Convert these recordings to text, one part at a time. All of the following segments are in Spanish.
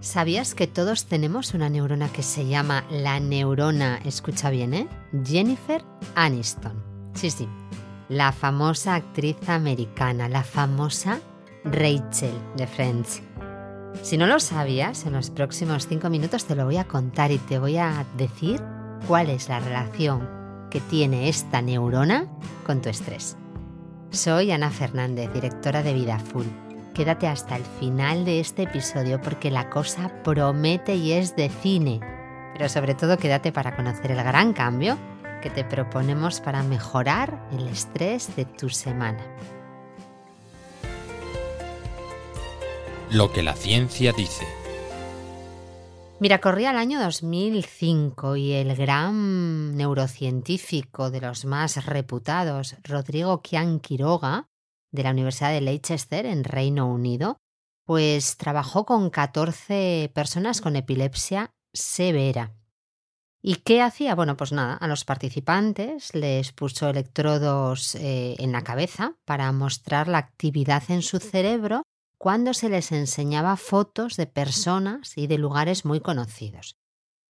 ¿Sabías que todos tenemos una neurona que se llama la neurona, escucha bien, ¿eh? Jennifer Aniston. Sí, sí, la famosa actriz americana, la famosa Rachel de Friends. Si no lo sabías, en los próximos cinco minutos te lo voy a contar y te voy a decir cuál es la relación que tiene esta neurona con tu estrés. Soy Ana Fernández, directora de Vida Full Quédate hasta el final de este episodio porque la cosa promete y es de cine. Pero sobre todo quédate para conocer el gran cambio que te proponemos para mejorar el estrés de tu semana. Lo que la ciencia dice. Mira, corría el año 2005 y el gran neurocientífico de los más reputados, Rodrigo Kian Quiroga, de la Universidad de Leicester en Reino Unido, pues trabajó con 14 personas con epilepsia severa. ¿Y qué hacía? Bueno, pues nada, a los participantes les puso electrodos eh, en la cabeza para mostrar la actividad en su cerebro cuando se les enseñaba fotos de personas y de lugares muy conocidos.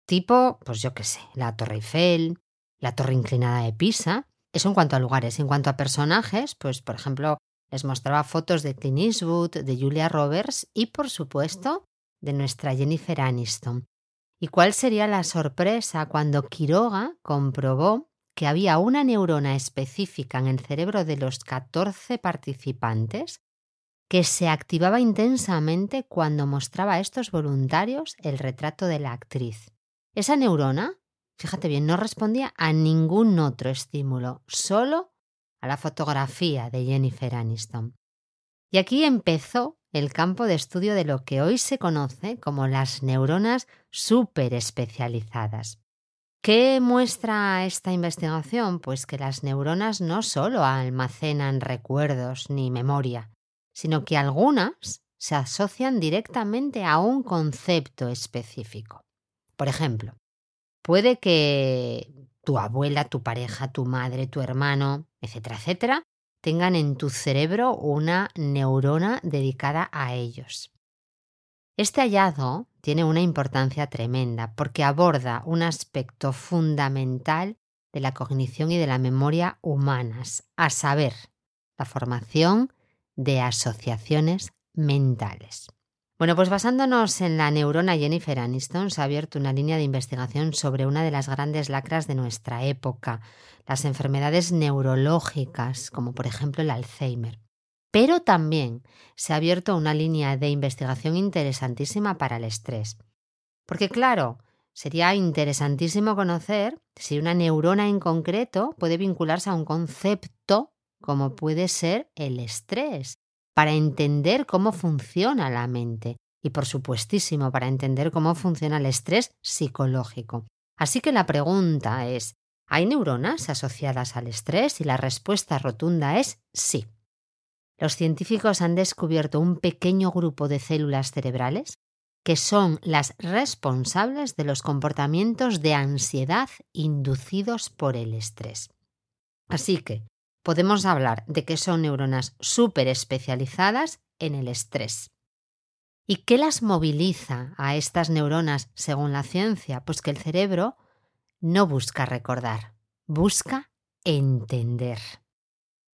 Tipo, pues yo qué sé, la Torre Eiffel, la Torre Inclinada de Pisa. Eso en cuanto a lugares. En cuanto a personajes, pues por ejemplo, les mostraba fotos de Clint Eastwood, de Julia Roberts y, por supuesto, de nuestra Jennifer Aniston. ¿Y cuál sería la sorpresa cuando Quiroga comprobó que había una neurona específica en el cerebro de los 14 participantes que se activaba intensamente cuando mostraba a estos voluntarios el retrato de la actriz. Esa neurona, fíjate bien, no respondía a ningún otro estímulo, solo a la fotografía de Jennifer Aniston. Y aquí empezó el campo de estudio de lo que hoy se conoce como las neuronas súper especializadas. ¿Qué muestra esta investigación? Pues que las neuronas no solo almacenan recuerdos ni memoria, sino que algunas se asocian directamente a un concepto específico. Por ejemplo, puede que tu abuela, tu pareja, tu madre, tu hermano, etcétera, etcétera, tengan en tu cerebro una neurona dedicada a ellos. Este hallazgo tiene una importancia tremenda porque aborda un aspecto fundamental de la cognición y de la memoria humanas, a saber, la formación de asociaciones mentales. Bueno, pues basándonos en la neurona Jennifer Aniston, se ha abierto una línea de investigación sobre una de las grandes lacras de nuestra época, las enfermedades neurológicas, como por ejemplo el Alzheimer. Pero también se ha abierto una línea de investigación interesantísima para el estrés. Porque claro, sería interesantísimo conocer si una neurona en concreto puede vincularse a un concepto como puede ser el estrés para entender cómo funciona la mente y, por supuestísimo, para entender cómo funciona el estrés psicológico. Así que la pregunta es, ¿hay neuronas asociadas al estrés? Y la respuesta rotunda es sí. Los científicos han descubierto un pequeño grupo de células cerebrales que son las responsables de los comportamientos de ansiedad inducidos por el estrés. Así que, podemos hablar de que son neuronas súper especializadas en el estrés. ¿Y qué las moviliza a estas neuronas según la ciencia? Pues que el cerebro no busca recordar, busca entender.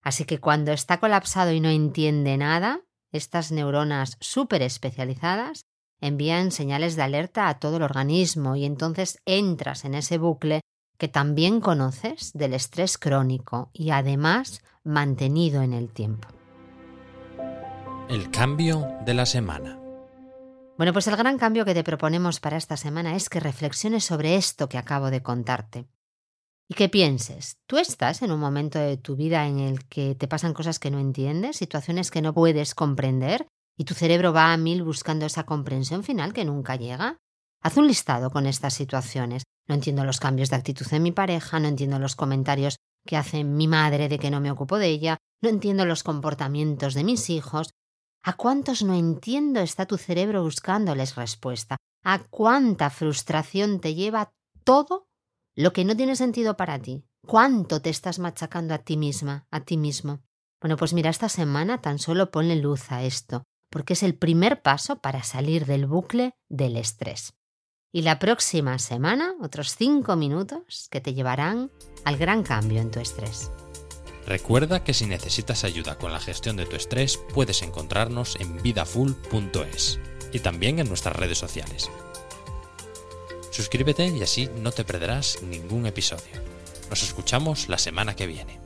Así que cuando está colapsado y no entiende nada, estas neuronas súper especializadas envían señales de alerta a todo el organismo y entonces entras en ese bucle que también conoces del estrés crónico y además mantenido en el tiempo. El cambio de la semana. Bueno, pues el gran cambio que te proponemos para esta semana es que reflexiones sobre esto que acabo de contarte. Y que pienses, tú estás en un momento de tu vida en el que te pasan cosas que no entiendes, situaciones que no puedes comprender, y tu cerebro va a mil buscando esa comprensión final que nunca llega. Haz un listado con estas situaciones. No entiendo los cambios de actitud en mi pareja, no entiendo los comentarios que hace mi madre de que no me ocupo de ella, no entiendo los comportamientos de mis hijos. ¿A cuántos no entiendo está tu cerebro buscándoles respuesta? ¿A cuánta frustración te lleva todo lo que no tiene sentido para ti? ¿Cuánto te estás machacando a ti misma, a ti mismo? Bueno, pues mira, esta semana tan solo ponle luz a esto. porque es el primer paso para salir del bucle del estrés. Y la próxima semana, otros 5 minutos que te llevarán al gran cambio en tu estrés. Recuerda que si necesitas ayuda con la gestión de tu estrés, puedes encontrarnos en vidafull.es y también en nuestras redes sociales. Suscríbete y así no te perderás ningún episodio. Nos escuchamos la semana que viene.